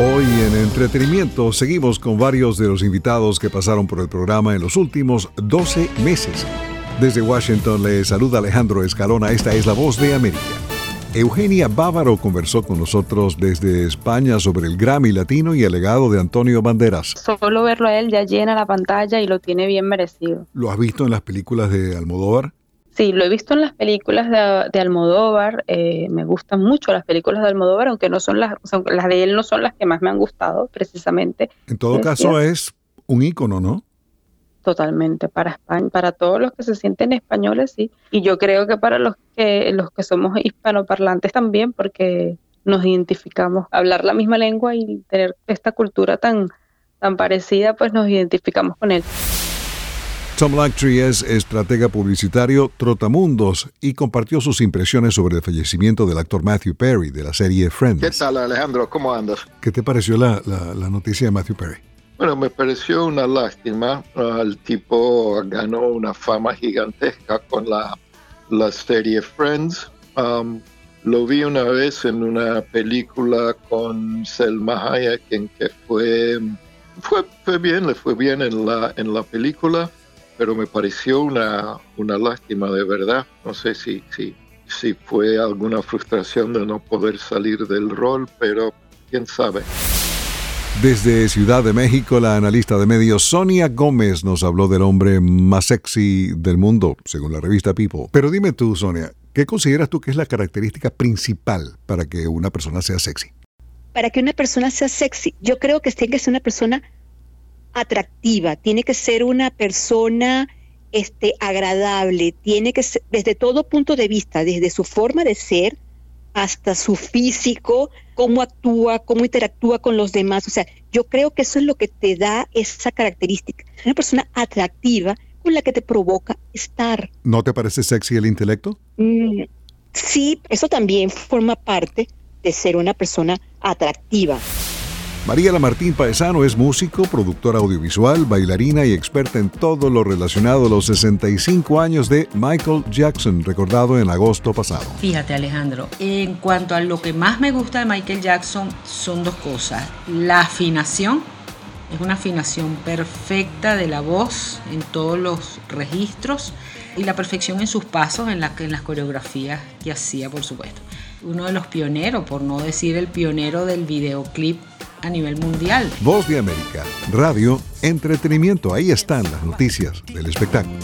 Hoy en entretenimiento seguimos con varios de los invitados que pasaron por el programa en los últimos 12 meses. Desde Washington le saluda Alejandro Escalona, esta es la voz de América. Eugenia Bávaro conversó con nosotros desde España sobre el Grammy Latino y el legado de Antonio Banderas. Solo verlo a él ya llena la pantalla y lo tiene bien merecido. ¿Lo has visto en las películas de Almodóvar? Sí, lo he visto en las películas de, Almodóvar. Eh, me gustan mucho las películas de Almodóvar, aunque no son las, las de él no son las que más me han gustado, precisamente. En todo caso, es un ícono, ¿no? Totalmente, para España, para todos los que se sienten españoles, sí. Y yo creo que para los que, los que somos hispanoparlantes también, porque nos identificamos, hablar la misma lengua y tener esta cultura tan, tan parecida, pues nos identificamos con él. Tom Lactree es estratega publicitario Trotamundos y compartió sus impresiones sobre el fallecimiento del actor Matthew Perry de la serie Friends. ¿Qué tal Alejandro? ¿Cómo andas? ¿Qué te pareció la, noticia de Matthew Perry? Bueno, me pareció una lástima. El tipo ganó una fama gigantesca con la, la serie Friends. Um, lo vi una vez en una película con Selma Hayek en que fue, fue, fue bien, le fue bien en la, en la película pero me pareció una, una lástima de verdad. No sé si, si, si fue alguna frustración de no poder salir del rol, pero quién sabe. Desde Ciudad de México, la analista de medios Sonia Gómez nos habló del hombre más sexy del mundo, según la revista People. Pero dime tú, Sonia, ¿qué consideras tú que es la característica principal para que una persona sea sexy? Para que una persona sea sexy, yo creo que tiene que ser una persona atractiva, tiene que ser una persona este, agradable, tiene que ser, desde todo punto de vista, desde su forma de ser hasta su físico, cómo actúa, cómo interactúa con los demás. O sea, yo creo que eso es lo que te da esa característica. Una persona atractiva con la que te provoca estar. ¿No te parece sexy el intelecto? Mm, sí, eso también forma parte de ser una persona atractiva. María Lamartín Paesano es músico, productora audiovisual, bailarina y experta en todo lo relacionado a los 65 años de Michael Jackson, recordado en agosto pasado. Fíjate Alejandro, en cuanto a lo que más me gusta de Michael Jackson son dos cosas. La afinación, es una afinación perfecta de la voz en todos los registros y la perfección en sus pasos, en, en las coreografías que hacía, por supuesto. Uno de los pioneros, por no decir el pionero del videoclip a nivel mundial. Voz de América, radio, entretenimiento, ahí están las noticias del espectáculo.